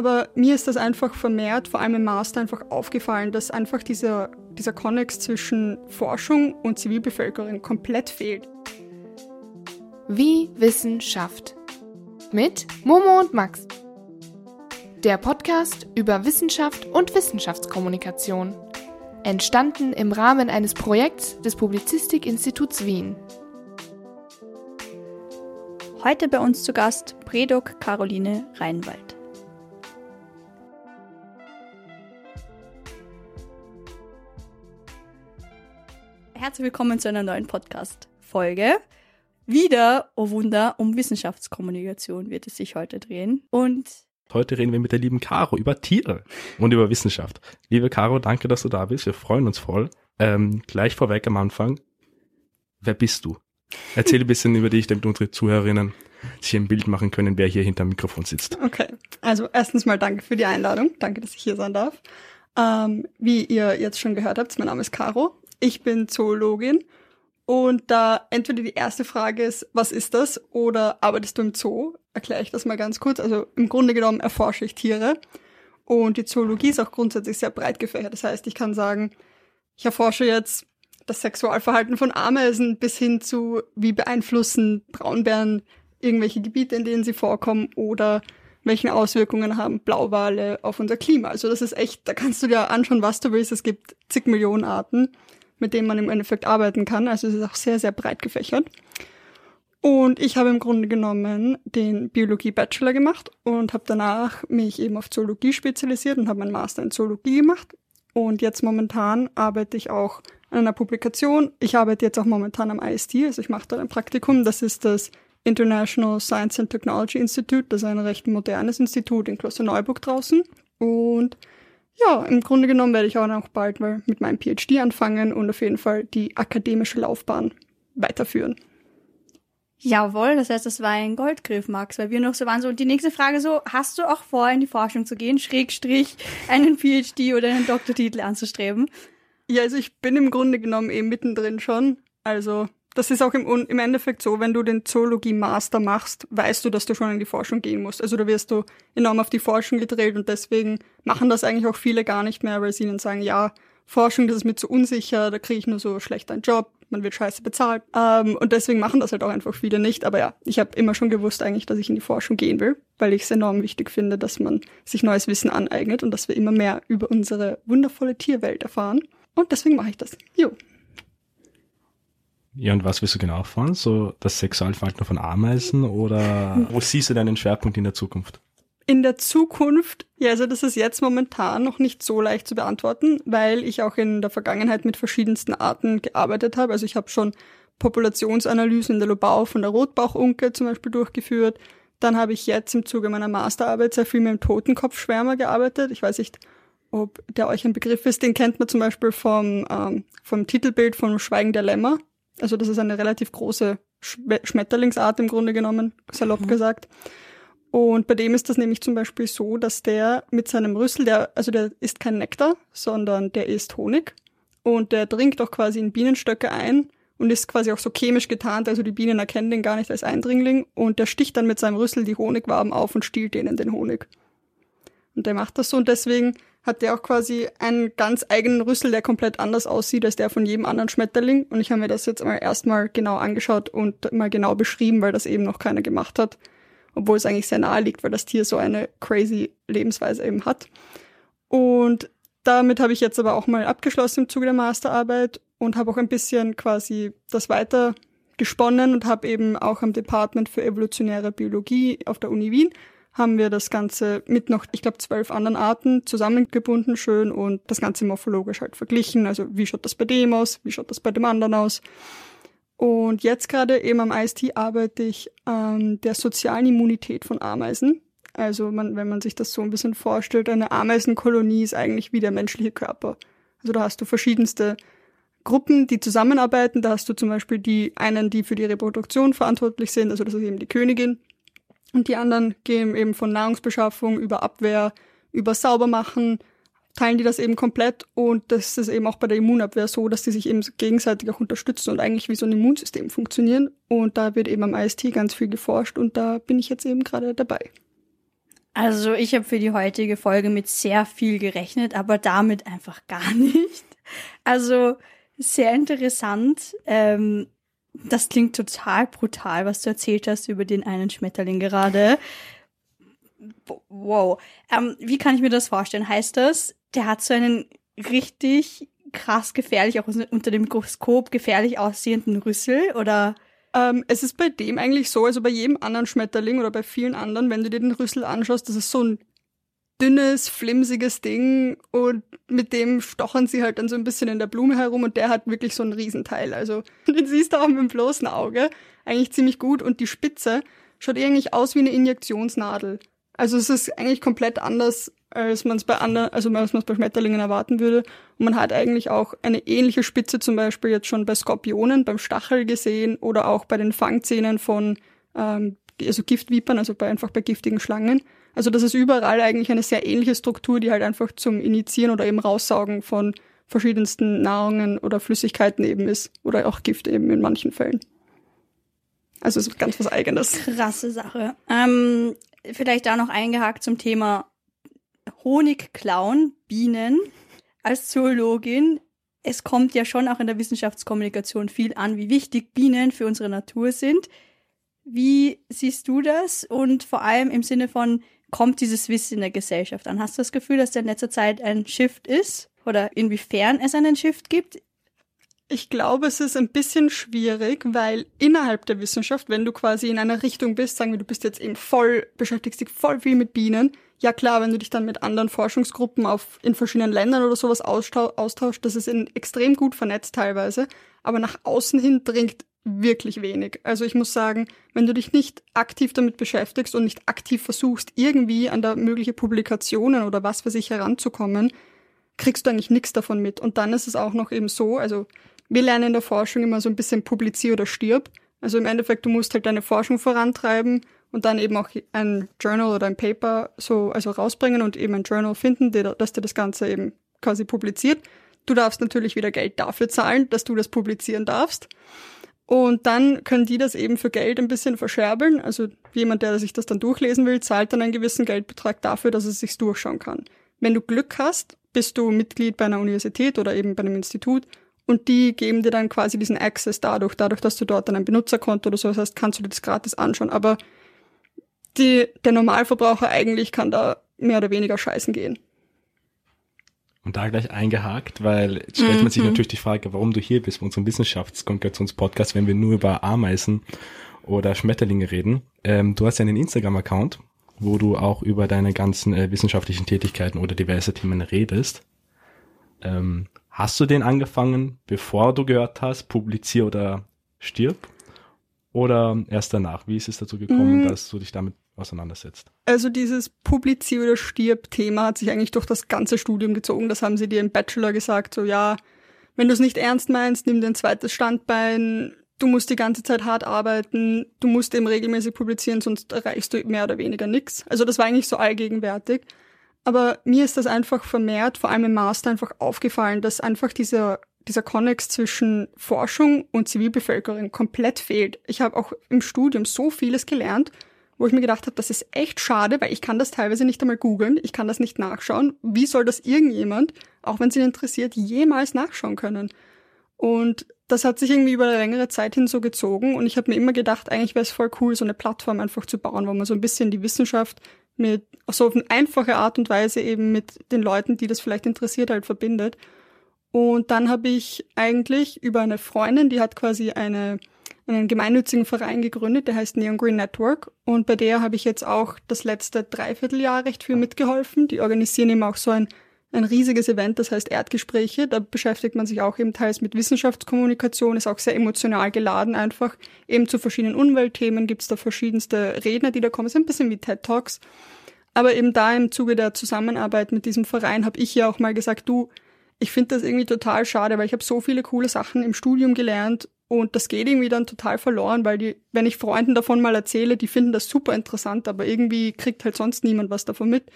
Aber mir ist das einfach vermehrt, vor allem im Master, einfach aufgefallen, dass einfach dieser, dieser Konnex zwischen Forschung und Zivilbevölkerung komplett fehlt. Wie Wissen schafft. Mit Momo und Max. Der Podcast über Wissenschaft und Wissenschaftskommunikation. Entstanden im Rahmen eines Projekts des Publizistikinstituts Wien. Heute bei uns zu Gast Predok Caroline Reinwald. Herzlich willkommen zu einer neuen Podcast-Folge. Wieder, oh Wunder, um Wissenschaftskommunikation wird es sich heute drehen. Und Heute reden wir mit der lieben Caro über Tiere und über Wissenschaft. Liebe Caro, danke, dass du da bist. Wir freuen uns voll. Ähm, gleich vorweg am Anfang. Wer bist du? Erzähl ein bisschen über dich, damit unsere Zuhörerinnen sich ein Bild machen können, wer hier hinter dem Mikrofon sitzt. Okay, also erstens mal danke für die Einladung. Danke, dass ich hier sein darf. Ähm, wie ihr jetzt schon gehört habt, mein Name ist Caro. Ich bin Zoologin und da entweder die erste Frage ist, was ist das? Oder arbeitest du im Zoo? Erkläre ich das mal ganz kurz. Also im Grunde genommen erforsche ich Tiere. Und die Zoologie ist auch grundsätzlich sehr breit gefächert. Das heißt, ich kann sagen, ich erforsche jetzt das Sexualverhalten von Ameisen bis hin zu, wie beeinflussen Braunbären irgendwelche Gebiete, in denen sie vorkommen oder welche Auswirkungen haben Blauwale auf unser Klima. Also das ist echt, da kannst du dir anschauen, was du willst. Es gibt zig Millionen Arten mit denen man im Endeffekt arbeiten kann. Also es ist auch sehr, sehr breit gefächert. Und ich habe im Grunde genommen den Biologie-Bachelor gemacht und habe danach mich eben auf Zoologie spezialisiert und habe meinen Master in Zoologie gemacht. Und jetzt momentan arbeite ich auch an einer Publikation. Ich arbeite jetzt auch momentan am IST, also ich mache da ein Praktikum. Das ist das International Science and Technology Institute. Das ist ein recht modernes Institut in Klosterneuburg draußen. Und ja, im Grunde genommen werde ich auch noch bald mal mit meinem PhD anfangen und auf jeden Fall die akademische Laufbahn weiterführen. Jawohl, das heißt, das war ein Goldgriff, Max, weil wir noch so waren. So, und die nächste Frage so, hast du auch vor, in die Forschung zu gehen, Schrägstrich, einen PhD oder einen Doktortitel anzustreben? Ja, also ich bin im Grunde genommen eben mittendrin schon. Also das ist auch im, im Endeffekt so, wenn du den Zoologie-Master machst, weißt du, dass du schon in die Forschung gehen musst. Also da wirst du enorm auf die Forschung gedreht und deswegen machen das eigentlich auch viele gar nicht mehr, weil sie ihnen sagen, ja, Forschung, das ist mir zu unsicher, da kriege ich nur so schlecht einen Job, man wird scheiße bezahlt. Ähm, und deswegen machen das halt auch einfach viele nicht. Aber ja, ich habe immer schon gewusst eigentlich, dass ich in die Forschung gehen will, weil ich es enorm wichtig finde, dass man sich neues Wissen aneignet und dass wir immer mehr über unsere wundervolle Tierwelt erfahren. Und deswegen mache ich das. Jo. Ja, und was willst du genau erfahren? So das Sexualverhalten von Ameisen oder wo siehst du deinen Schwerpunkt in der Zukunft? In der Zukunft, ja, also das ist jetzt momentan noch nicht so leicht zu beantworten, weil ich auch in der Vergangenheit mit verschiedensten Arten gearbeitet habe. Also ich habe schon Populationsanalysen in der Lobau von der Rotbauchunke zum Beispiel durchgeführt. Dann habe ich jetzt im Zuge meiner Masterarbeit sehr viel mit dem Totenkopfschwärmer gearbeitet. Ich weiß nicht, ob der euch ein Begriff ist. Den kennt man zum Beispiel vom, ähm, vom Titelbild von Schweigen der Lämmer. Also das ist eine relativ große Schmetterlingsart im Grunde genommen, salopp mhm. gesagt. Und bei dem ist das nämlich zum Beispiel so, dass der mit seinem Rüssel, der, also der isst kein Nektar, sondern der isst Honig. Und der dringt auch quasi in Bienenstöcke ein und ist quasi auch so chemisch getarnt, also die Bienen erkennen den gar nicht als Eindringling und der sticht dann mit seinem Rüssel die Honigwaben auf und stiehlt denen den Honig. Und der macht das so und deswegen hat der auch quasi einen ganz eigenen Rüssel, der komplett anders aussieht als der von jedem anderen Schmetterling. Und ich habe mir das jetzt mal erstmal genau angeschaut und mal genau beschrieben, weil das eben noch keiner gemacht hat. Obwohl es eigentlich sehr nahe liegt, weil das Tier so eine crazy Lebensweise eben hat. Und damit habe ich jetzt aber auch mal abgeschlossen im Zuge der Masterarbeit und habe auch ein bisschen quasi das weiter gesponnen und habe eben auch am Department für evolutionäre Biologie auf der Uni Wien haben wir das Ganze mit noch, ich glaube, zwölf anderen Arten zusammengebunden schön und das Ganze morphologisch halt verglichen. Also wie schaut das bei dem aus, wie schaut das bei dem anderen aus. Und jetzt gerade eben am IST arbeite ich an der sozialen Immunität von Ameisen. Also man, wenn man sich das so ein bisschen vorstellt, eine Ameisenkolonie ist eigentlich wie der menschliche Körper. Also da hast du verschiedenste Gruppen, die zusammenarbeiten. Da hast du zum Beispiel die einen, die für die Reproduktion verantwortlich sind, also das ist eben die Königin. Und die anderen gehen eben von Nahrungsbeschaffung über Abwehr, über Saubermachen, teilen die das eben komplett und das ist eben auch bei der Immunabwehr so, dass die sich eben gegenseitig auch unterstützen und eigentlich wie so ein Immunsystem funktionieren. Und da wird eben am IST ganz viel geforscht und da bin ich jetzt eben gerade dabei. Also ich habe für die heutige Folge mit sehr viel gerechnet, aber damit einfach gar nicht. Also sehr interessant. Ähm, das klingt total brutal, was du erzählt hast über den einen Schmetterling gerade. Wow. Ähm, wie kann ich mir das vorstellen? Heißt das, der hat so einen richtig krass gefährlich, auch unter dem Mikroskop gefährlich aussehenden Rüssel oder? Ähm, es ist bei dem eigentlich so, also bei jedem anderen Schmetterling oder bei vielen anderen, wenn du dir den Rüssel anschaust, das ist so ein dünnes, flimsiges Ding und mit dem stochern sie halt dann so ein bisschen in der Blume herum und der hat wirklich so ein Riesenteil. Also den siehst du auch mit dem bloßen Auge eigentlich ziemlich gut und die Spitze schaut eigentlich aus wie eine Injektionsnadel. Also es ist eigentlich komplett anders, als man es bei anderen, also als man es bei Schmetterlingen erwarten würde. Und man hat eigentlich auch eine ähnliche Spitze zum Beispiel jetzt schon bei Skorpionen, beim Stachel gesehen oder auch bei den Fangzähnen von ähm, also Giftvipern, also bei einfach bei giftigen Schlangen. Also das ist überall eigentlich eine sehr ähnliche Struktur, die halt einfach zum Initiieren oder eben Raussaugen von verschiedensten Nahrungen oder Flüssigkeiten eben ist. Oder auch Gift eben in manchen Fällen. Also es ist ganz was Eigenes. Krasse Sache. Ähm, vielleicht da noch eingehakt zum Thema Honigklauen, Bienen. Als Zoologin, es kommt ja schon auch in der Wissenschaftskommunikation viel an, wie wichtig Bienen für unsere Natur sind. Wie siehst du das? Und vor allem im Sinne von, kommt dieses Wissen in der Gesellschaft an? Hast du das Gefühl, dass da in letzter Zeit ein Shift ist? Oder inwiefern es einen Shift gibt? Ich glaube, es ist ein bisschen schwierig, weil innerhalb der Wissenschaft, wenn du quasi in einer Richtung bist, sagen wir, du bist jetzt eben voll, beschäftigst dich voll viel mit Bienen, ja klar, wenn du dich dann mit anderen Forschungsgruppen auf, in verschiedenen Ländern oder sowas austauscht, das ist extrem gut vernetzt teilweise, aber nach außen hin dringt wirklich wenig. Also ich muss sagen, wenn du dich nicht aktiv damit beschäftigst und nicht aktiv versuchst, irgendwie an da mögliche Publikationen oder was für sich heranzukommen, kriegst du eigentlich nichts davon mit. Und dann ist es auch noch eben so, also wir lernen in der Forschung immer so ein bisschen publizier oder stirb. Also im Endeffekt, du musst halt deine Forschung vorantreiben und dann eben auch ein Journal oder ein Paper so also rausbringen und eben ein Journal finden, das dir das Ganze eben quasi publiziert. Du darfst natürlich wieder Geld dafür zahlen, dass du das publizieren darfst. Und dann können die das eben für Geld ein bisschen verscherbeln. Also jemand, der sich das dann durchlesen will, zahlt dann einen gewissen Geldbetrag dafür, dass es sich durchschauen kann. Wenn du Glück hast, bist du Mitglied bei einer Universität oder eben bei einem Institut und die geben dir dann quasi diesen Access dadurch, dadurch, dass du dort dann ein Benutzerkonto oder so hast, kannst du dir das gratis anschauen. Aber die, der Normalverbraucher eigentlich kann da mehr oder weniger scheißen gehen. Und da gleich eingehakt, weil jetzt stellt man sich mhm. natürlich die Frage, warum du hier bist bei unserem Wissenschaftskommunikationspodcast, wenn wir nur über Ameisen oder Schmetterlinge reden. Ähm, du hast ja einen Instagram-Account, wo du auch über deine ganzen äh, wissenschaftlichen Tätigkeiten oder diverse Themen redest. Ähm, Hast du den angefangen, bevor du gehört hast, publizier oder stirb? Oder erst danach? Wie ist es dazu gekommen, mm. dass du dich damit auseinandersetzt? Also dieses Publizier oder stirb Thema hat sich eigentlich durch das ganze Studium gezogen. Das haben sie dir im Bachelor gesagt, so ja, wenn du es nicht ernst meinst, nimm dir ein zweites Standbein, du musst die ganze Zeit hart arbeiten, du musst eben regelmäßig publizieren, sonst erreichst du mehr oder weniger nichts. Also das war eigentlich so allgegenwärtig. Aber mir ist das einfach vermehrt, vor allem im Master, einfach aufgefallen, dass einfach dieser, dieser Konnex zwischen Forschung und Zivilbevölkerung komplett fehlt. Ich habe auch im Studium so vieles gelernt, wo ich mir gedacht habe, das ist echt schade, weil ich kann das teilweise nicht einmal googeln, ich kann das nicht nachschauen. Wie soll das irgendjemand, auch wenn es ihn interessiert, jemals nachschauen können? Und das hat sich irgendwie über eine längere Zeit hin so gezogen und ich habe mir immer gedacht, eigentlich wäre es voll cool, so eine Plattform einfach zu bauen, wo man so ein bisschen die Wissenschaft mit so auf eine einfache Art und Weise eben mit den Leuten, die das vielleicht interessiert, halt verbindet. Und dann habe ich eigentlich über eine Freundin, die hat quasi eine, einen gemeinnützigen Verein gegründet, der heißt Neon Green Network. Und bei der habe ich jetzt auch das letzte Dreivierteljahr recht viel mitgeholfen. Die organisieren eben auch so ein ein riesiges Event, das heißt Erdgespräche. Da beschäftigt man sich auch eben teils mit Wissenschaftskommunikation, ist auch sehr emotional geladen einfach. Eben zu verschiedenen Umweltthemen gibt's da verschiedenste Redner, die da kommen. Es ist ein bisschen wie TED Talks. Aber eben da im Zuge der Zusammenarbeit mit diesem Verein habe ich ja auch mal gesagt, du, ich finde das irgendwie total schade, weil ich habe so viele coole Sachen im Studium gelernt und das geht irgendwie dann total verloren, weil die, wenn ich Freunden davon mal erzähle, die finden das super interessant, aber irgendwie kriegt halt sonst niemand was davon mit.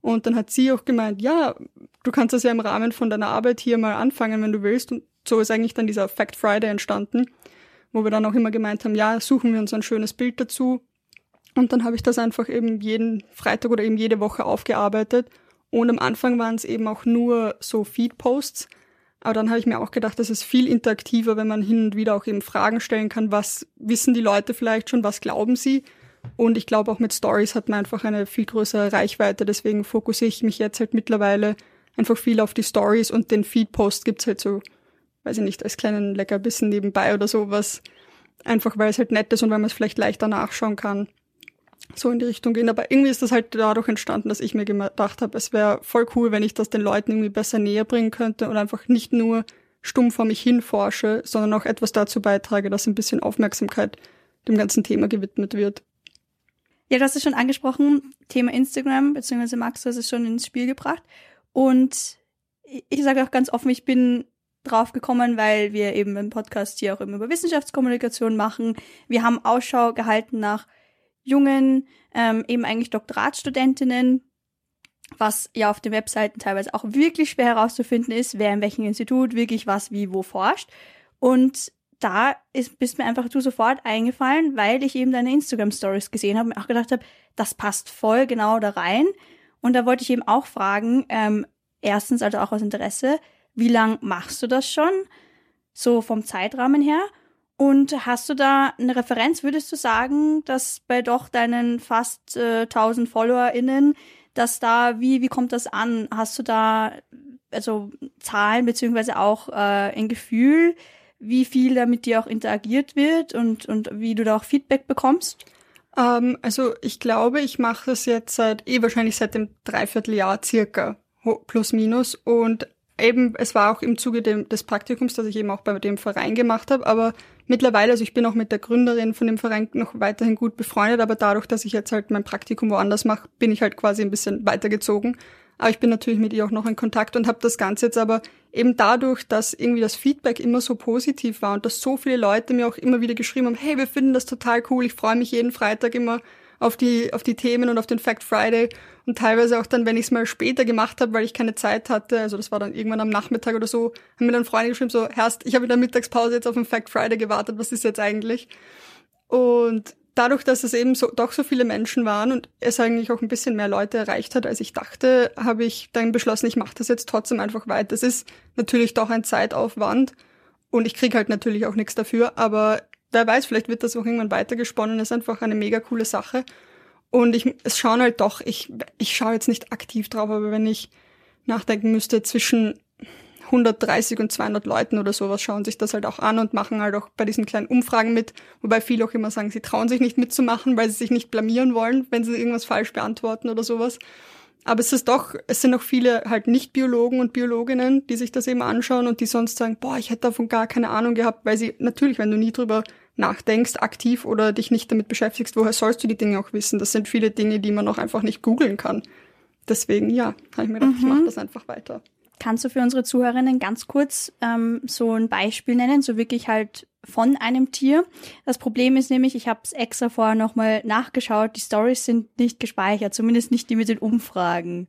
Und dann hat sie auch gemeint, ja, du kannst das ja im Rahmen von deiner Arbeit hier mal anfangen, wenn du willst. Und so ist eigentlich dann dieser Fact Friday entstanden, wo wir dann auch immer gemeint haben, ja, suchen wir uns ein schönes Bild dazu. Und dann habe ich das einfach eben jeden Freitag oder eben jede Woche aufgearbeitet. Und am Anfang waren es eben auch nur so Feed-Posts. Aber dann habe ich mir auch gedacht, das ist viel interaktiver, wenn man hin und wieder auch eben Fragen stellen kann, was wissen die Leute vielleicht schon, was glauben sie. Und ich glaube auch mit Stories hat man einfach eine viel größere Reichweite. Deswegen fokussiere ich mich jetzt halt mittlerweile einfach viel auf die Stories und den Feed-Post gibt's halt so, weiß ich nicht, als kleinen Leckerbissen nebenbei oder sowas. Einfach weil es halt nett ist und weil man es vielleicht leichter nachschauen kann. So in die Richtung gehen. Aber irgendwie ist das halt dadurch entstanden, dass ich mir gedacht habe, es wäre voll cool, wenn ich das den Leuten irgendwie besser näher bringen könnte und einfach nicht nur stumm vor mich hin forsche, sondern auch etwas dazu beitrage, dass ein bisschen Aufmerksamkeit dem ganzen Thema gewidmet wird. Ja, hast es schon angesprochen, Thema Instagram, beziehungsweise Max, hast es schon ins Spiel gebracht. Und ich sage auch ganz offen, ich bin drauf gekommen, weil wir eben im Podcast hier auch immer über Wissenschaftskommunikation machen. Wir haben Ausschau gehalten nach jungen, ähm, eben eigentlich Doktoratstudentinnen, was ja auf den Webseiten teilweise auch wirklich schwer herauszufinden ist, wer in welchem Institut wirklich was wie wo forscht. Und da ist, bist mir einfach du sofort eingefallen, weil ich eben deine Instagram Stories gesehen habe und auch gedacht habe, das passt voll genau da rein. Und da wollte ich eben auch fragen, ähm, erstens also auch aus Interesse, wie lang machst du das schon? So vom Zeitrahmen her? Und hast du da eine Referenz? Würdest du sagen, dass bei doch deinen fast äh, 1000 FollowerInnen, dass da, wie, wie kommt das an? Hast du da also Zahlen beziehungsweise auch äh, ein Gefühl, wie viel da mit dir auch interagiert wird und, und wie du da auch Feedback bekommst? Ähm, also ich glaube, ich mache das jetzt seit, eh wahrscheinlich seit dem Dreivierteljahr circa, plus minus. Und eben, es war auch im Zuge dem, des Praktikums, dass ich eben auch bei dem Verein gemacht habe, aber mittlerweile, also ich bin auch mit der Gründerin von dem Verein noch weiterhin gut befreundet, aber dadurch, dass ich jetzt halt mein Praktikum woanders mache, bin ich halt quasi ein bisschen weitergezogen. Aber ich bin natürlich mit ihr auch noch in Kontakt und habe das Ganze jetzt aber eben dadurch, dass irgendwie das Feedback immer so positiv war und dass so viele Leute mir auch immer wieder geschrieben haben, hey, wir finden das total cool, ich freue mich jeden Freitag immer auf die, auf die Themen und auf den Fact Friday und teilweise auch dann, wenn ich es mal später gemacht habe, weil ich keine Zeit hatte, also das war dann irgendwann am Nachmittag oder so, haben mir dann Freunde geschrieben, so, Herrst, ich habe in der Mittagspause jetzt auf den Fact Friday gewartet, was ist jetzt eigentlich? Und dadurch, dass es eben so, doch so viele Menschen waren und es eigentlich auch ein bisschen mehr Leute erreicht hat, als ich dachte, habe ich dann beschlossen, ich mache das jetzt trotzdem einfach weiter. Es ist natürlich doch ein Zeitaufwand und ich kriege halt natürlich auch nichts dafür, aber wer weiß, vielleicht wird das auch irgendwann weitergesponnen. Das ist einfach eine mega coole Sache. Und ich, es schauen halt doch, ich, ich schaue jetzt nicht aktiv drauf, aber wenn ich nachdenken müsste, zwischen 130 und 200 Leuten oder sowas schauen sich das halt auch an und machen halt auch bei diesen kleinen Umfragen mit, wobei viele auch immer sagen, sie trauen sich nicht mitzumachen, weil sie sich nicht blamieren wollen, wenn sie irgendwas falsch beantworten oder sowas. Aber es ist doch, es sind auch viele halt nicht Biologen und Biologinnen, die sich das eben anschauen und die sonst sagen, boah, ich hätte davon gar keine Ahnung gehabt, weil sie natürlich, wenn du nie drüber nachdenkst, aktiv oder dich nicht damit beschäftigst, woher sollst du die Dinge auch wissen? Das sind viele Dinge, die man auch einfach nicht googeln kann. Deswegen, ja, habe ich mir gedacht, mhm. ich mache das einfach weiter. Kannst du für unsere Zuhörerinnen ganz kurz ähm, so ein Beispiel nennen, so wirklich halt von einem Tier? Das Problem ist nämlich, ich habe es extra vorher nochmal nachgeschaut, die Stories sind nicht gespeichert, zumindest nicht die mit den Umfragen.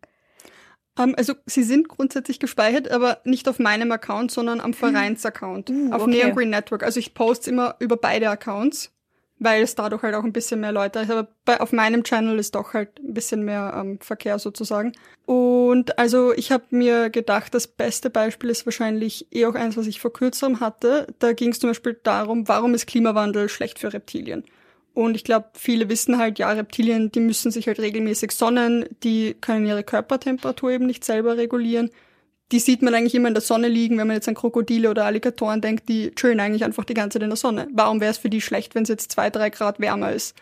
Um, ähm, also sie sind grundsätzlich gespeichert, aber nicht auf meinem Account, sondern am hm. Vereinsaccount, uh, auf okay. Neon Green Network. Also ich poste immer über beide Accounts weil es dadurch halt auch ein bisschen mehr Leute ist. Aber bei, auf meinem Channel ist doch halt ein bisschen mehr ähm, Verkehr sozusagen. Und also ich habe mir gedacht, das beste Beispiel ist wahrscheinlich eh auch eins, was ich vor kürzerem hatte. Da ging es zum Beispiel darum, warum ist Klimawandel schlecht für Reptilien? Und ich glaube, viele wissen halt, ja, Reptilien, die müssen sich halt regelmäßig sonnen, die können ihre Körpertemperatur eben nicht selber regulieren die sieht man eigentlich immer in der Sonne liegen, wenn man jetzt an Krokodile oder Alligatoren denkt, die chillen eigentlich einfach die ganze Zeit in der Sonne. Warum wäre es für die schlecht, wenn es jetzt zwei, drei Grad wärmer ist?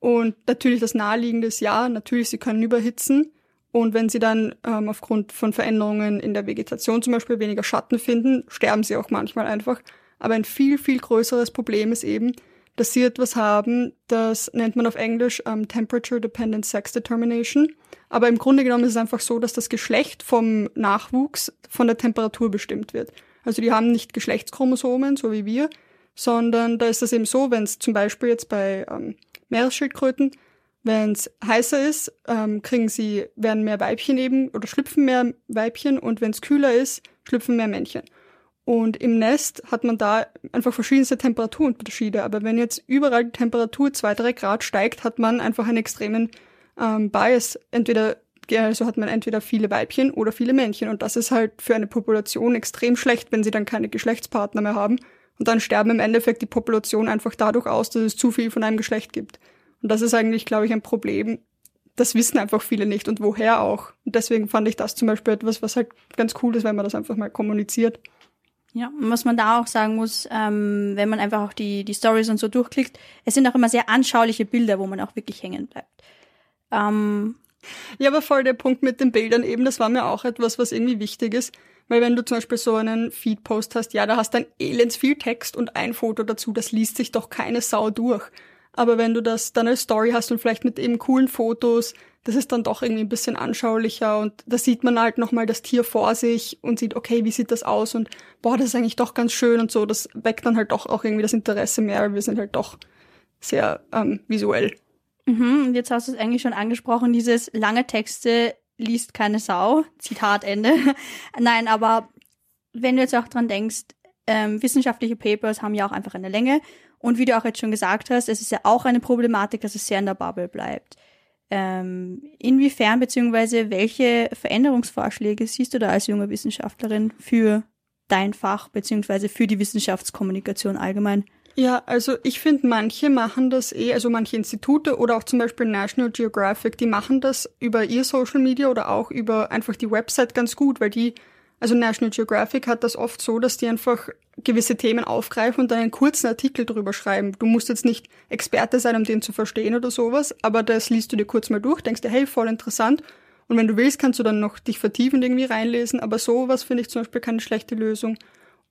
Und natürlich das Naheliegende ist ja, natürlich, sie können überhitzen. Und wenn sie dann ähm, aufgrund von Veränderungen in der Vegetation zum Beispiel weniger Schatten finden, sterben sie auch manchmal einfach. Aber ein viel, viel größeres Problem ist eben, dass sie etwas haben, das nennt man auf Englisch ähm, Temperature Dependent Sex Determination. Aber im Grunde genommen ist es einfach so, dass das Geschlecht vom Nachwuchs von der Temperatur bestimmt wird. Also die haben nicht Geschlechtschromosomen, so wie wir, sondern da ist es eben so, wenn es zum Beispiel jetzt bei ähm, Meeresschildkröten, wenn es heißer ist, ähm, kriegen sie, werden mehr Weibchen eben oder schlüpfen mehr Weibchen und wenn es kühler ist, schlüpfen mehr Männchen. Und im Nest hat man da einfach verschiedenste Temperaturunterschiede. Aber wenn jetzt überall die Temperatur zwei, drei Grad steigt, hat man einfach einen extremen ähm, Bias. Entweder also hat man entweder viele Weibchen oder viele Männchen. Und das ist halt für eine Population extrem schlecht, wenn sie dann keine Geschlechtspartner mehr haben. Und dann sterben im Endeffekt die Population einfach dadurch aus, dass es zu viel von einem Geschlecht gibt. Und das ist eigentlich, glaube ich, ein Problem. Das wissen einfach viele nicht und woher auch. Und deswegen fand ich das zum Beispiel etwas, was halt ganz cool ist, wenn man das einfach mal kommuniziert. Ja, und was man da auch sagen muss, ähm, wenn man einfach auch die, die Stories und so durchklickt, es sind auch immer sehr anschauliche Bilder, wo man auch wirklich hängen bleibt. Ähm, ja, aber voll der Punkt mit den Bildern eben, das war mir auch etwas, was irgendwie wichtig ist. Weil wenn du zum Beispiel so einen Feed-Post hast, ja, da hast ein elends viel Text und ein Foto dazu, das liest sich doch keine Sau durch. Aber wenn du das dann als Story hast und vielleicht mit eben coolen Fotos, das ist dann doch irgendwie ein bisschen anschaulicher und da sieht man halt nochmal das Tier vor sich und sieht, okay, wie sieht das aus und boah, das ist eigentlich doch ganz schön und so. Das weckt dann halt doch auch irgendwie das Interesse mehr, weil wir sind halt doch sehr ähm, visuell. Mhm, und jetzt hast du es eigentlich schon angesprochen, dieses lange Texte liest keine Sau, Zitat Ende. Nein, aber wenn du jetzt auch dran denkst, ähm, wissenschaftliche Papers haben ja auch einfach eine Länge und wie du auch jetzt schon gesagt hast, es ist ja auch eine Problematik, dass es sehr in der Bubble bleibt. Ähm, inwiefern beziehungsweise welche Veränderungsvorschläge siehst du da als junge Wissenschaftlerin für dein Fach beziehungsweise für die Wissenschaftskommunikation allgemein? Ja, also ich finde, manche machen das eh, also manche Institute oder auch zum Beispiel National Geographic, die machen das über ihr Social Media oder auch über einfach die Website ganz gut, weil die, also National Geographic hat das oft so, dass die einfach gewisse Themen aufgreifen und dann einen kurzen Artikel drüber schreiben. Du musst jetzt nicht Experte sein, um den zu verstehen oder sowas, aber das liest du dir kurz mal durch, denkst dir, hey, voll interessant. Und wenn du willst, kannst du dann noch dich vertiefend irgendwie reinlesen, aber sowas finde ich zum Beispiel keine schlechte Lösung.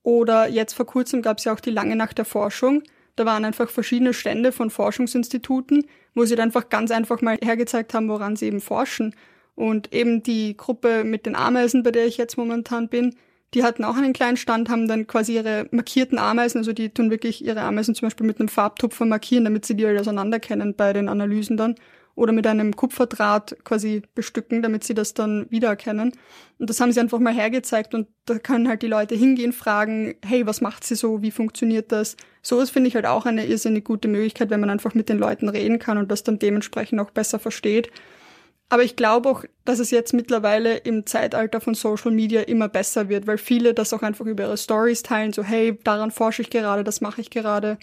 Oder jetzt vor kurzem gab es ja auch die lange Nacht der Forschung. Da waren einfach verschiedene Stände von Forschungsinstituten, wo sie dann einfach ganz einfach mal hergezeigt haben, woran sie eben forschen. Und eben die Gruppe mit den Ameisen, bei der ich jetzt momentan bin, die hatten auch einen kleinen Stand, haben dann quasi ihre markierten Ameisen, also die tun wirklich ihre Ameisen zum Beispiel mit einem Farbtupfer markieren, damit sie die halt auseinanderkennen bei den Analysen dann oder mit einem Kupferdraht quasi bestücken, damit sie das dann wiedererkennen. Und das haben sie einfach mal hergezeigt und da können halt die Leute hingehen, fragen, hey, was macht sie so, wie funktioniert das? Sowas finde ich halt auch eine irrsinnig gute Möglichkeit, wenn man einfach mit den Leuten reden kann und das dann dementsprechend auch besser versteht. Aber ich glaube auch, dass es jetzt mittlerweile im Zeitalter von Social Media immer besser wird, weil viele das auch einfach über ihre Stories teilen, so hey, daran forsche ich gerade, das mache ich gerade.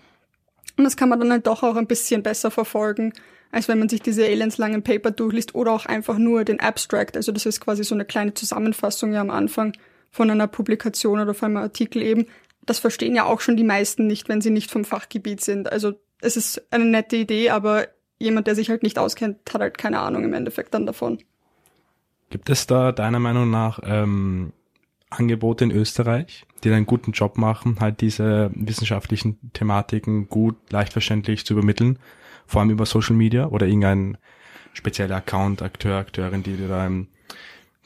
Und das kann man dann halt doch auch ein bisschen besser verfolgen, als wenn man sich diese elendslangen Paper durchliest oder auch einfach nur den Abstract. Also das ist quasi so eine kleine Zusammenfassung ja am Anfang von einer Publikation oder von einem Artikel eben. Das verstehen ja auch schon die meisten nicht, wenn sie nicht vom Fachgebiet sind. Also es ist eine nette Idee, aber jemand, der sich halt nicht auskennt, hat halt keine Ahnung im Endeffekt dann davon. Gibt es da deiner Meinung nach ähm, Angebote in Österreich, die einen guten Job machen, halt diese wissenschaftlichen Thematiken gut, leicht verständlich zu übermitteln? vor allem über Social Media oder irgendein spezieller Account, Akteur, Akteurin, die dir da im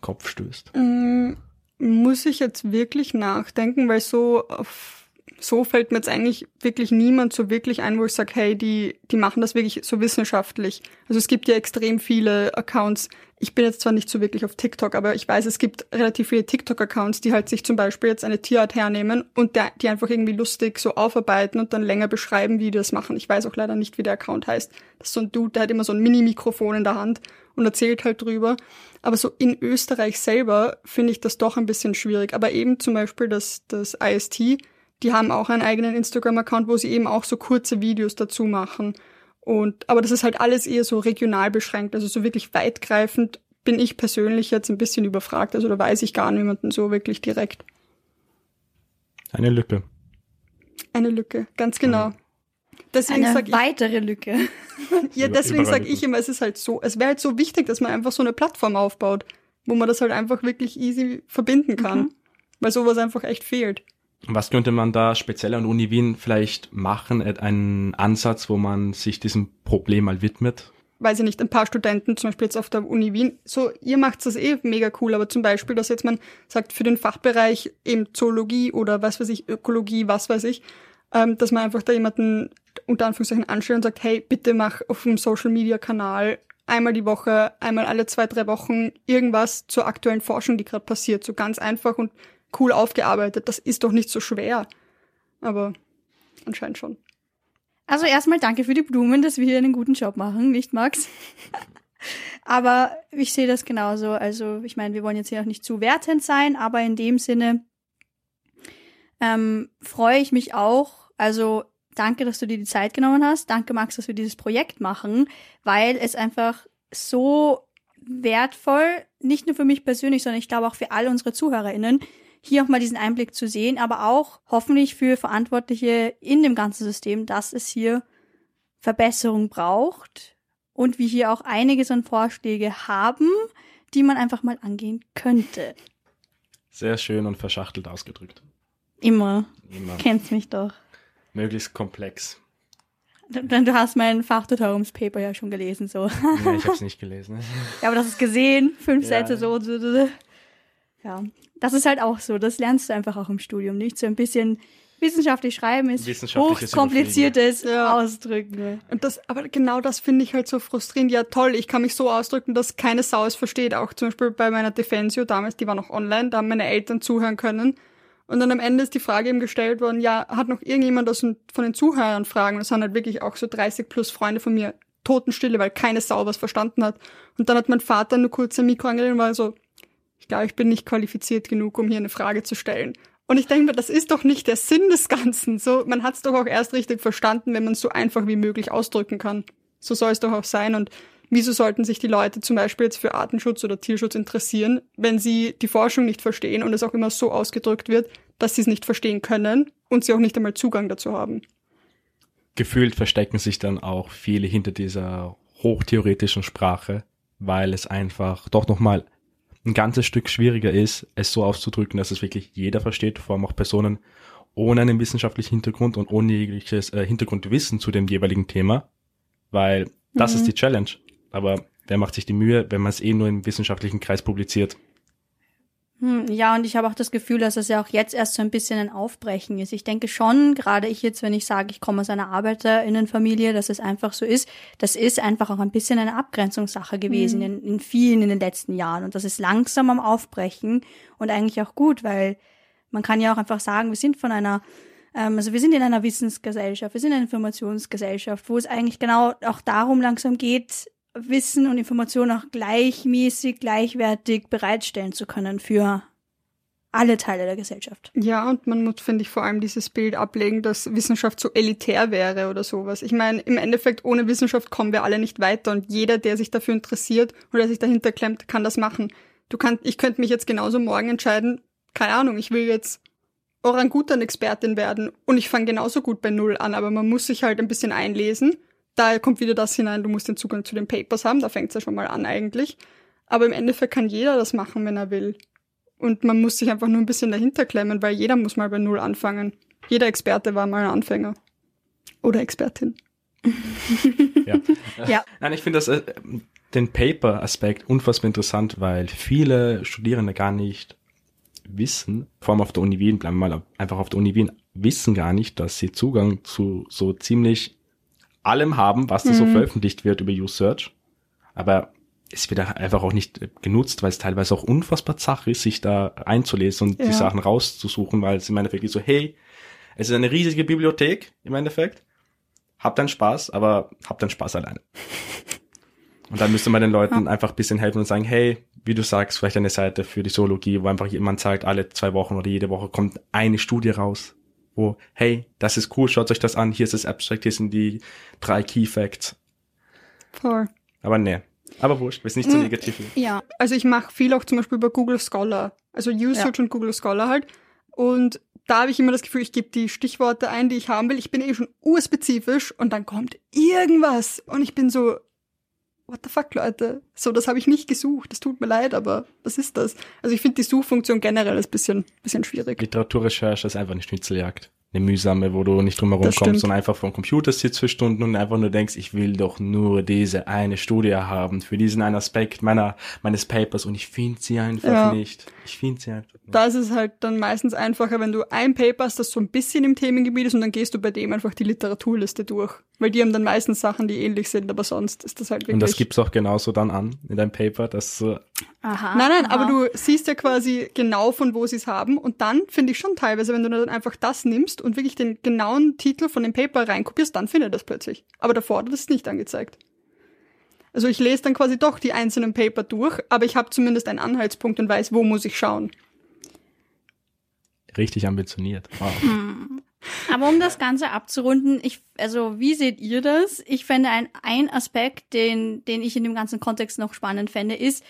Kopf stößt? Mm, muss ich jetzt wirklich nachdenken, weil so auf so fällt mir jetzt eigentlich wirklich niemand so wirklich ein, wo ich sage, hey, die, die machen das wirklich so wissenschaftlich. Also es gibt ja extrem viele Accounts. Ich bin jetzt zwar nicht so wirklich auf TikTok, aber ich weiß, es gibt relativ viele TikTok-Accounts, die halt sich zum Beispiel jetzt eine Tierart hernehmen und der, die einfach irgendwie lustig so aufarbeiten und dann länger beschreiben, wie die das machen. Ich weiß auch leider nicht, wie der Account heißt. Das ist so ein Dude, der hat immer so ein Mini-Mikrofon in der Hand und erzählt halt drüber. Aber so in Österreich selber finde ich das doch ein bisschen schwierig. Aber eben zum Beispiel das, das IST, die haben auch einen eigenen Instagram-Account, wo sie eben auch so kurze Videos dazu machen. Und, aber das ist halt alles eher so regional beschränkt, also so wirklich weitgreifend bin ich persönlich jetzt ein bisschen überfragt. Also da weiß ich gar niemanden so wirklich direkt. Eine Lücke. Eine Lücke, ganz genau. Deswegen Eine sag ich, weitere Lücke. ja, deswegen sage ich immer, es ist halt so, es wäre halt so wichtig, dass man einfach so eine Plattform aufbaut, wo man das halt einfach wirklich easy verbinden kann. Mhm. Weil sowas einfach echt fehlt. Was könnte man da speziell an Uni Wien vielleicht machen? Einen Ansatz, wo man sich diesem Problem mal widmet? Weiß ich nicht, ein paar Studenten, zum Beispiel jetzt auf der Uni Wien, so, ihr macht das eh mega cool, aber zum Beispiel, dass jetzt man sagt, für den Fachbereich eben Zoologie oder was weiß ich, Ökologie, was weiß ich, ähm, dass man einfach da jemanden unter Anführungszeichen anstellt und sagt, hey, bitte mach auf dem Social Media Kanal einmal die Woche, einmal alle zwei, drei Wochen irgendwas zur aktuellen Forschung, die gerade passiert, so ganz einfach und cool aufgearbeitet. Das ist doch nicht so schwer. Aber anscheinend schon. Also erstmal danke für die Blumen, dass wir hier einen guten Job machen, nicht Max? aber ich sehe das genauso. Also ich meine, wir wollen jetzt hier auch nicht zu wertend sein, aber in dem Sinne ähm, freue ich mich auch. Also danke, dass du dir die Zeit genommen hast. Danke, Max, dass wir dieses Projekt machen, weil es einfach so wertvoll, nicht nur für mich persönlich, sondern ich glaube auch für alle unsere ZuhörerInnen, hier auch mal diesen Einblick zu sehen, aber auch hoffentlich für Verantwortliche in dem ganzen System, dass es hier Verbesserung braucht und wir hier auch einiges an Vorschläge haben, die man einfach mal angehen könnte. Sehr schön und verschachtelt ausgedrückt. Immer. Immer. Kennst mich doch. Möglichst komplex. Denn du hast mein Fachtutoriumspaper ja schon gelesen, so. Nee, ich habe es nicht gelesen. Ja, aber das ist gesehen, fünf Ja. Sätze so, so, so, so. Ja, das ist halt auch so. Das lernst du einfach auch im Studium, nicht? So ein bisschen wissenschaftlich schreiben ist hochkompliziertes Ja. Ausdrücken. Und das, aber genau das finde ich halt so frustrierend. Ja, toll, ich kann mich so ausdrücken, dass keine Sau es versteht. Auch zum Beispiel bei meiner Defensio damals, die war noch online, da haben meine Eltern zuhören können. Und dann am Ende ist die Frage eben gestellt worden, ja, hat noch irgendjemand aus den, von den Zuhörern Fragen? Das sind halt wirklich auch so 30 plus Freunde von mir, Totenstille, weil keine Sau was verstanden hat. Und dann hat mein Vater nur kurz ein Mikro angelegt und war so, ich glaube, ich bin nicht qualifiziert genug, um hier eine Frage zu stellen. Und ich denke mir, das ist doch nicht der Sinn des Ganzen. So, man hat es doch auch erst richtig verstanden, wenn man es so einfach wie möglich ausdrücken kann. So soll es doch auch sein. Und wieso sollten sich die Leute zum Beispiel jetzt für Artenschutz oder Tierschutz interessieren, wenn sie die Forschung nicht verstehen und es auch immer so ausgedrückt wird, dass sie es nicht verstehen können und sie auch nicht einmal Zugang dazu haben. Gefühlt verstecken sich dann auch viele hinter dieser hochtheoretischen Sprache, weil es einfach doch nochmal ein ganzes Stück schwieriger ist, es so auszudrücken, dass es wirklich jeder versteht, vor allem auch Personen ohne einen wissenschaftlichen Hintergrund und ohne jegliches äh, Hintergrundwissen zu dem jeweiligen Thema, weil das Mhm. ist die Challenge. Aber wer macht sich die Mühe, wenn man es eh nur im wissenschaftlichen Kreis publiziert? Hm, ja, und ich habe auch das Gefühl, dass es ja auch jetzt erst so ein bisschen ein Aufbrechen ist. Ich denke schon, gerade ich jetzt, wenn ich sage, ich komme aus einer Arbeiterinnenfamilie, dass es einfach so ist, das ist einfach auch ein bisschen eine Abgrenzungssache gewesen in, in vielen in den letzten Jahren. Und das ist langsam am Aufbrechen und eigentlich auch gut, weil man kann ja auch einfach sagen, wir sind von einer ähm, also wir sind in einer Wissensgesellschaft, wir sind in einer Informationsgesellschaft, wo es eigentlich genau auch darum langsam geht, Wissen und Informationen auch gleichmäßig, gleichwertig bereitstellen zu können für alle Teile der Gesellschaft. Ja, und man muss, finde ich, vor allem dieses Bild ablegen, dass Wissenschaft so elitär wäre oder sowas. Ich meine, im Endeffekt, ohne Wissenschaft kommen wir alle nicht weiter und jeder, der sich dafür interessiert oder sich dahinter klemmt, kann das machen. Du kannst, ich könnte mich jetzt genauso morgen entscheiden, keine Ahnung, ich will jetzt Orangutan-Expertin werden und ich fange genauso gut bei Null an, aber man muss sich halt ein bisschen einlesen. Da kommt wieder das hinein, du musst den Zugang zu den Papers haben, da fängt es ja schon mal an eigentlich. Aber im Endeffekt kann jeder das machen, wenn er will. Und man muss sich einfach nur ein bisschen dahinter klemmen, weil jeder muss mal bei Null anfangen. Jeder Experte war mal ein Anfänger. Oder Expertin. Ja. Ja. Nein, ich finde das äh, den Paper-Aspekt unfassbar interessant, weil viele Studierende gar nicht wissen, vor allem auf der Uni Wien, bleiben wir mal einfach auf der Uni Wien, wissen gar nicht, dass sie Zugang zu so ziemlich allem haben, was da so Mhm. veröffentlicht wird über USearch. Aber es wird einfach auch nicht äh, genutzt, weil es teilweise auch unfassbar zach ist, sich da einzulesen und Ja. die Sachen rauszusuchen, weil es im Endeffekt ist so, hey, es ist eine riesige Bibliothek im Endeffekt. Habt dann Spaß, aber habt dann Spaß alleine. Und dann müsste man den Leuten einfach ein bisschen helfen und sagen, hey, wie du sagst, vielleicht eine Seite für die Zoologie, wo einfach jemand sagt, alle zwei Wochen oder jede Woche kommt eine Studie raus, wo, hey, das ist cool, schaut euch das an, hier ist das Abstract, hier sind die drei Key Facts. Voll. Aber nee. Aber wurscht, wir sind nicht so Mm. negativ. Ja. Also ich mache viel auch zum Beispiel über Google Scholar. Also USearch und Google Scholar halt. Und da habe ich immer das Gefühl, ich gebe die Stichworte ein, die ich haben will. Ich bin eh schon urspezifisch und dann kommt irgendwas. Und ich bin so, what the fuck, Leute? So, das habe ich nicht gesucht. Das tut mir leid, aber was ist das? Also ich finde die Suchfunktion generell ist bisschen, bisschen schwierig. Literaturrecherche ist einfach eine Schnitzeljagd. Eine mühsame, wo du nicht drum herum Das kommst und einfach vor dem Computer sitzt für Stunden und einfach nur denkst, ich will doch nur diese eine Studie haben für diesen einen Aspekt meiner, meines Papers und ich finde sie einfach Ja. nicht. Ich finde sie einfach nicht. Da ist es halt dann meistens einfacher, wenn du ein Paper hast, das so ein bisschen im Themengebiet ist und dann gehst du bei dem einfach die Literaturliste durch. Weil die haben dann meistens Sachen, die ähnlich sind, aber sonst ist das halt wirklich. Und das gibt's auch genauso dann an in deinem Paper, dass so, Aha. Nein, nein, aha. aber du siehst ja quasi genau, von wo sie es haben. Und dann finde ich schon teilweise, wenn du dann einfach das nimmst und wirklich den genauen Titel von dem Paper reinkopierst, dann findet das plötzlich. Aber davor hat das nicht angezeigt. Also ich lese dann quasi doch die einzelnen Paper durch, aber ich habe zumindest einen Anhaltspunkt und weiß, wo muss ich schauen. richtig ambitioniert. Wow. Aber um das Ganze abzurunden, ich, also wie seht ihr das? Ich fände ein, ein Aspekt, den, den ich in dem ganzen Kontext noch spannend fände, ist,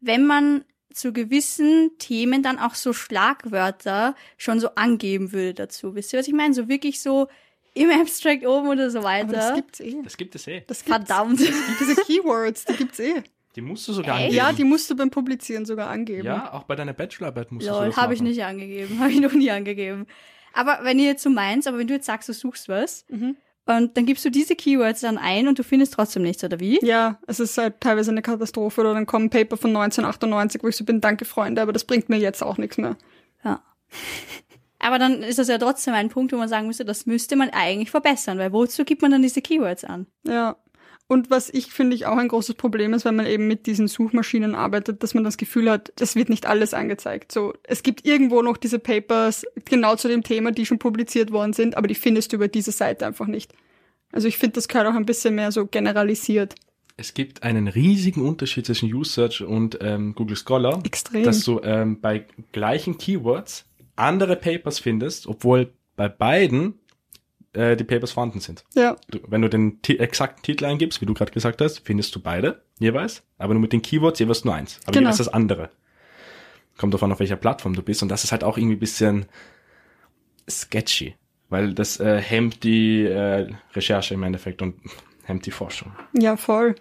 wenn man zu gewissen Themen dann auch so Schlagwörter schon so angeben würde dazu. Wisst ihr, was ich meine? So wirklich so im Abstract oben oder so Aber das weiter. gibt's eh. Das gibt es eh. Das gibt's. Verdammt. Diese Keywords, die gibt's eh. Die musst du sogar Echt? angeben. Ja, die musst du beim Publizieren sogar angeben. Ja, auch bei deiner Bachelorarbeit musst du Lol, sowas habe ich nicht angegeben. Habe ich noch nie angegeben. Aber wenn ihr jetzt so meinst, aber wenn du jetzt sagst, du suchst was, Mhm. und dann gibst du diese Keywords dann ein und du findest trotzdem nichts, oder wie? Ja, es ist halt teilweise eine Katastrophe oder dann kommen Paper von 1998, wo ich so bin, danke Freunde, aber das bringt mir jetzt auch nichts mehr. Ja. Aber dann ist das ja trotzdem ein Punkt, wo man sagen müsste, das müsste man eigentlich verbessern, weil wozu gibt man dann diese Keywords an? Ja. Und was ich finde ich auch ein großes Problem ist, wenn man eben mit diesen Suchmaschinen arbeitet, dass man das Gefühl hat, es wird nicht alles angezeigt. So, es gibt irgendwo noch diese Papers genau zu dem Thema, die schon publiziert worden sind, aber die findest du über diese Seite einfach nicht. Also ich finde, das gehört auch ein bisschen mehr so generalisiert. Es gibt einen riesigen Unterschied zwischen USearch und ähm, Google Scholar, Extrem. dass du ähm, bei gleichen Keywords andere Papers findest, obwohl bei beiden äh, die Papers vorhanden sind. ja, Du, wenn du den exakten Titel eingibst, wie du gerade gesagt hast, findest du beide jeweils, aber nur mit den Keywords jeweils nur eins, aber Genau. jeweils das andere. Kommt davon, auf welcher Plattform du bist und das ist halt auch irgendwie ein bisschen sketchy, weil das äh, hemmt die äh, Recherche im Endeffekt und hemmt die Forschung. ja, voll.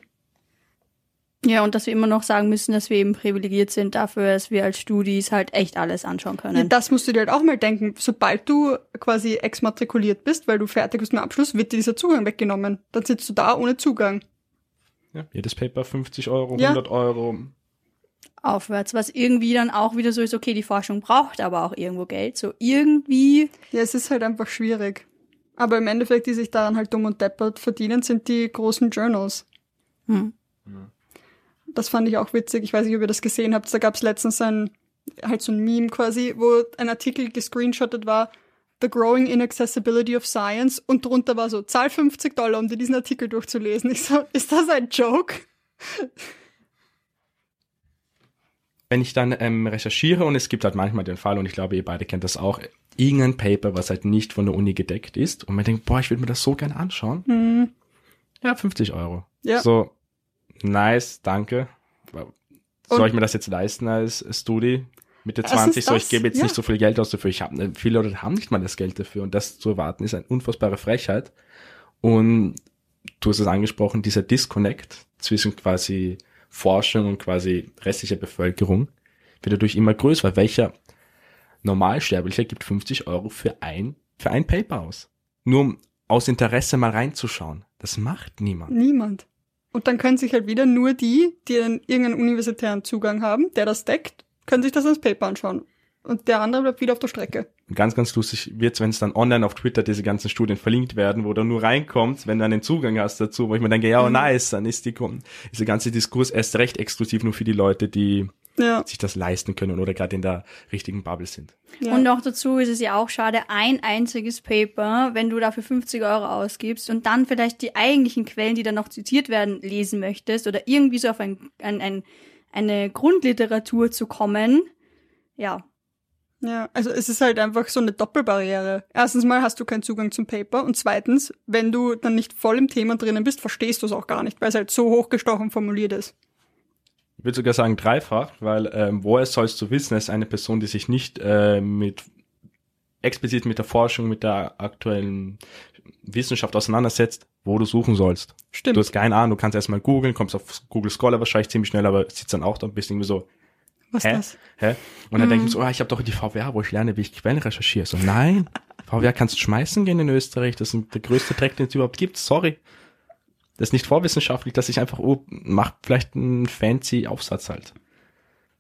Ja, und dass wir immer noch sagen müssen, dass wir eben privilegiert sind dafür, dass wir als Studis halt echt alles anschauen Ja, können. das musst du dir halt auch mal denken. Sobald du quasi exmatrikuliert bist, weil du fertig bist mit dem Abschluss, wird dir dieser Zugang weggenommen. Dann sitzt du da ohne Zugang. Ja, jedes Paper 50 Euro, Ja. 100 Euro. Aufwärts, was irgendwie dann auch wieder so ist, okay, die Forschung braucht aber auch irgendwo Geld. So irgendwie, Ja, es ist halt einfach schwierig. Aber im Endeffekt, die sich daran halt dumm und deppert verdienen, sind die großen Journals. hm. Das fand ich auch witzig. Ich weiß nicht, ob ihr das gesehen habt. Da gab es letztens ein, halt so ein Meme quasi, wo ein Artikel gescreenshottet war, The Growing Inaccessibility of Science und drunter war so, zahl 50 Dollar, um dir diesen Artikel durchzulesen. Ich so, ist das ein Joke? Wenn ich dann ähm, recherchiere und es gibt halt manchmal den Fall, und ich glaube, ihr beide kennt das auch, irgendein Paper, was halt nicht von der Uni gedeckt ist und man denkt, boah, ich würde mir das so gerne anschauen. Hm. Ja, 50 Euro. Ja. So, nice, danke. Soll Und- ich mir das jetzt leisten als Studi? Mitte Erstens 20, so ich gebe jetzt ja. nicht so viel Geld aus dafür. Ich hab, viele Leute haben nicht mal das Geld dafür und das zu erwarten ist eine unfassbare Frechheit. Und du hast es angesprochen, dieser Disconnect zwischen quasi Forschung und quasi restlicher Bevölkerung wird dadurch immer größer, weil welcher Normalsterblicher gibt 50 Euro für ein, für ein Paper aus? Nur um aus Interesse mal reinzuschauen. Das macht niemand. Niemand. Und dann können sich halt wieder nur die, die einen, irgendeinen universitären Zugang haben, der das deckt, können sich das als Paper anschauen. Und der andere bleibt wieder auf der Strecke. Ganz, ganz lustig wird's, wenn es dann online auf Twitter diese ganzen Studien verlinkt werden, wo du nur reinkommst, wenn du einen Zugang hast dazu, wo ich mir denke, ja, oh, nice, dann ist die, dieser ganze Diskurs erst recht exklusiv nur für die Leute, die Ja. sich das leisten können oder gerade in der richtigen Bubble sind. ja. Und noch dazu ist es ja auch schade, ein einziges Paper, wenn du dafür 50 Euro ausgibst und dann vielleicht die eigentlichen Quellen, die dann noch zitiert werden, lesen möchtest oder irgendwie so auf ein, ein, ein, eine Grundliteratur zu kommen. Ja, Ja, also es ist halt einfach so eine Doppelbarriere. Erstens mal hast du keinen Zugang zum Paper und zweitens, wenn du dann nicht voll im Thema drinnen bist, verstehst du es auch gar nicht, weil es halt so hochgestochen formuliert ist. Ich würde sogar sagen dreifach, weil ähm, woher sollst du wissen, ist eine Person, die sich nicht äh, mit explizit mit der Forschung, mit der aktuellen Wissenschaft auseinandersetzt, wo du suchen sollst. Stimmt. Du hast keine Ahnung, du kannst erstmal googeln, kommst auf Google Scholar wahrscheinlich ziemlich schnell, aber sitzt dann auch da ein bisschen irgendwie so, Was hä? das? hä? Und dann Mhm. denken so, ah, ich habe doch die VWA, wo ich lerne, wie ich Quellen recherchiere. So, nein, VWA kannst du schmeißen gehen in Österreich, das ist der größte Dreck, den es überhaupt gibt, sorry. Das ist nicht vorwissenschaftlich, dass ich einfach, oh, mach vielleicht einen fancy Aufsatz halt.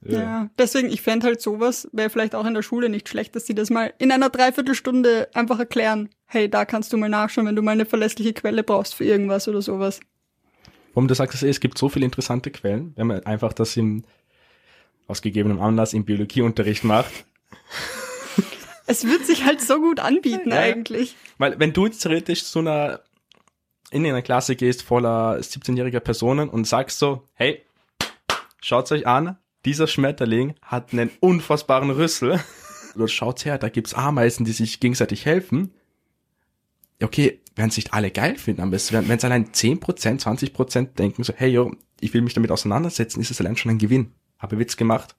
Ja. deswegen, ich fände halt sowas, wäre vielleicht auch in der Schule nicht schlecht, dass sie das mal in einer Dreiviertelstunde einfach erklären. hey, da kannst du mal nachschauen, wenn du mal eine verlässliche Quelle brauchst für irgendwas oder sowas. Warum du sagst, es gibt so viele interessante Quellen, wenn man einfach das im, aus gegebenem Anlass im Biologieunterricht macht. Es wird sich halt so gut anbieten Ja. eigentlich. Weil wenn du jetzt theoretisch zu einer, in eine Klasse gehst voller 17-jähriger Personen und sagst so, hey, schaut's euch an, dieser Schmetterling hat einen unfassbaren Rüssel. Oder schaut's her, da gibt's Ameisen, die sich gegenseitig helfen. Okay, werden es nicht alle geil finden, aber es, wenn es allein 10%, 20% denken so, hey, yo, ich will mich damit auseinandersetzen, ist es allein schon ein Gewinn. Habe Witz gemacht.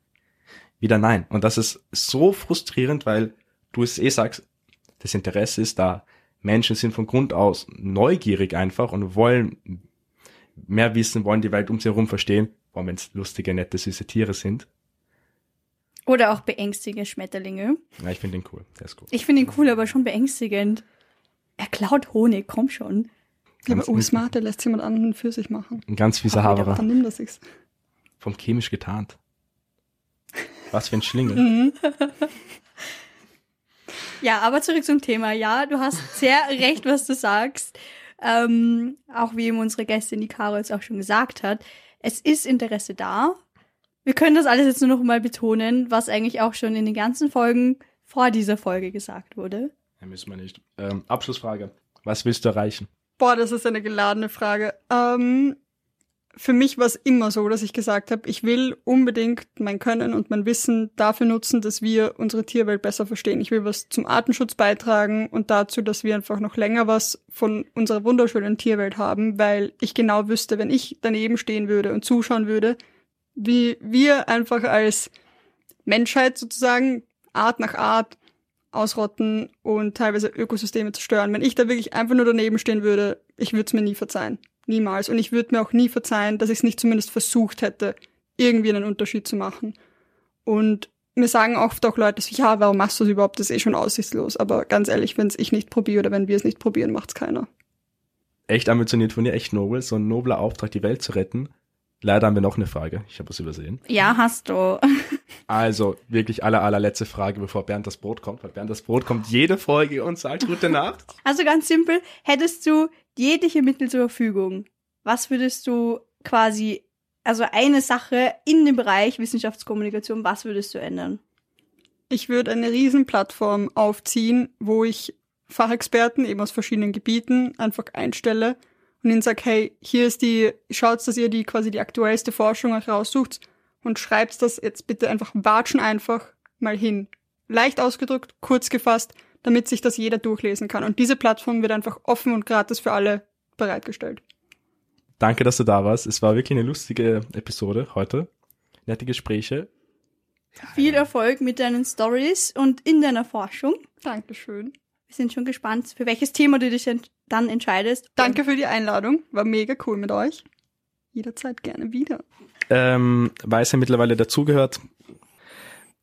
Wieder nein. Und das ist so frustrierend, weil du es eh sagst, das Interesse ist da. Menschen sind von Grund aus neugierig einfach und wollen mehr wissen, wollen die Welt um sie herum verstehen, vor allem wenn es lustige, nette, süße Tiere sind. Oder auch beängstigende Schmetterlinge. Ja, ich finde den cool. Der ist cool. Ich finde ihn cool, aber schon beängstigend. Er klaut Honig, komm schon. Ja, aber oh, un- smart, der lässt jemand anderen für sich machen. Ein ganz fieser Haberer. Dann nimm das ich's. Vom chemisch getarnt. Was für ein Schlingel. Ja, aber zurück zum Thema. Ja, du hast sehr recht, was du sagst. Ähm, auch wie eben unsere Gästin, die Caro jetzt auch schon gesagt hat. Es ist Interesse da. Wir können das alles jetzt nur noch mal betonen, was eigentlich auch schon in den ganzen Folgen vor dieser Folge gesagt wurde. Ja, müssen wir nicht. Ähm, Abschlussfrage. Was willst du erreichen? Boah, das ist eine geladene Frage. Ähm, für mich war es immer so, dass ich gesagt habe, ich will unbedingt mein Können und mein Wissen dafür nutzen, dass wir unsere Tierwelt besser verstehen. Ich will was zum Artenschutz beitragen und dazu, dass wir einfach noch länger was von unserer wunderschönen Tierwelt haben, weil ich genau wüsste, wenn ich daneben stehen würde und zuschauen würde, wie wir einfach als Menschheit sozusagen Art nach Art ausrotten und teilweise Ökosysteme zerstören. Wenn ich da wirklich einfach nur daneben stehen würde, ich würde es mir nie verzeihen. Niemals. Und ich würde mir auch nie verzeihen, dass ich es nicht zumindest versucht hätte, irgendwie einen Unterschied zu machen. Und mir sagen oft auch Leute, so, ja, warum machst du es überhaupt? Das ist eh schon aussichtslos. Aber ganz ehrlich, wenn es ich nicht probiere oder wenn wir es nicht probieren, macht's keiner. Echt ambitioniert von dir, echt nobel, so ein nobler Auftrag, die Welt zu retten. Leider haben wir noch eine Frage. Ich habe was übersehen. Ja, hast du. Also, wirklich aller, allerletzte Frage, bevor Bernd das Brot kommt, weil Bernd das Brot kommt jede Folge und sagt Gute Nacht. Also ganz simpel, hättest du jegliche Mittel zur Verfügung, was würdest du quasi, also eine Sache in dem Bereich Wissenschaftskommunikation, was würdest du ändern? Ich würde eine Riesenplattform aufziehen, wo ich Fachexperten eben aus verschiedenen Gebieten einfach einstelle und ihnen sage, hey, hier ist die, schaut, dass ihr die quasi die aktuellste Forschung euch raussucht und schreibt das jetzt bitte einfach watschen einfach mal hin. Leicht ausgedrückt, kurz gefasst, damit sich das jeder durchlesen kann. Und diese Plattform wird einfach offen und gratis für alle bereitgestellt. Danke, dass du da warst. Es war wirklich eine lustige Episode heute. Nette Gespräche. Viel Erfolg mit deinen Stories und in deiner Forschung. Dankeschön. Wir sind schon gespannt, für welches Thema du dich ent dann entscheidest. Danke für die Einladung. War mega cool mit euch. Jederzeit gerne wieder. Ähm, weiß er mittlerweile dazugehört.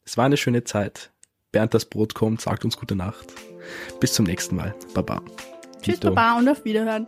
Es war eine schöne Zeit. Bernd das Brot kommt, sagt uns gute Nacht. Bis zum nächsten Mal. Baba. Tschüss. Baba und auf Wiederhören.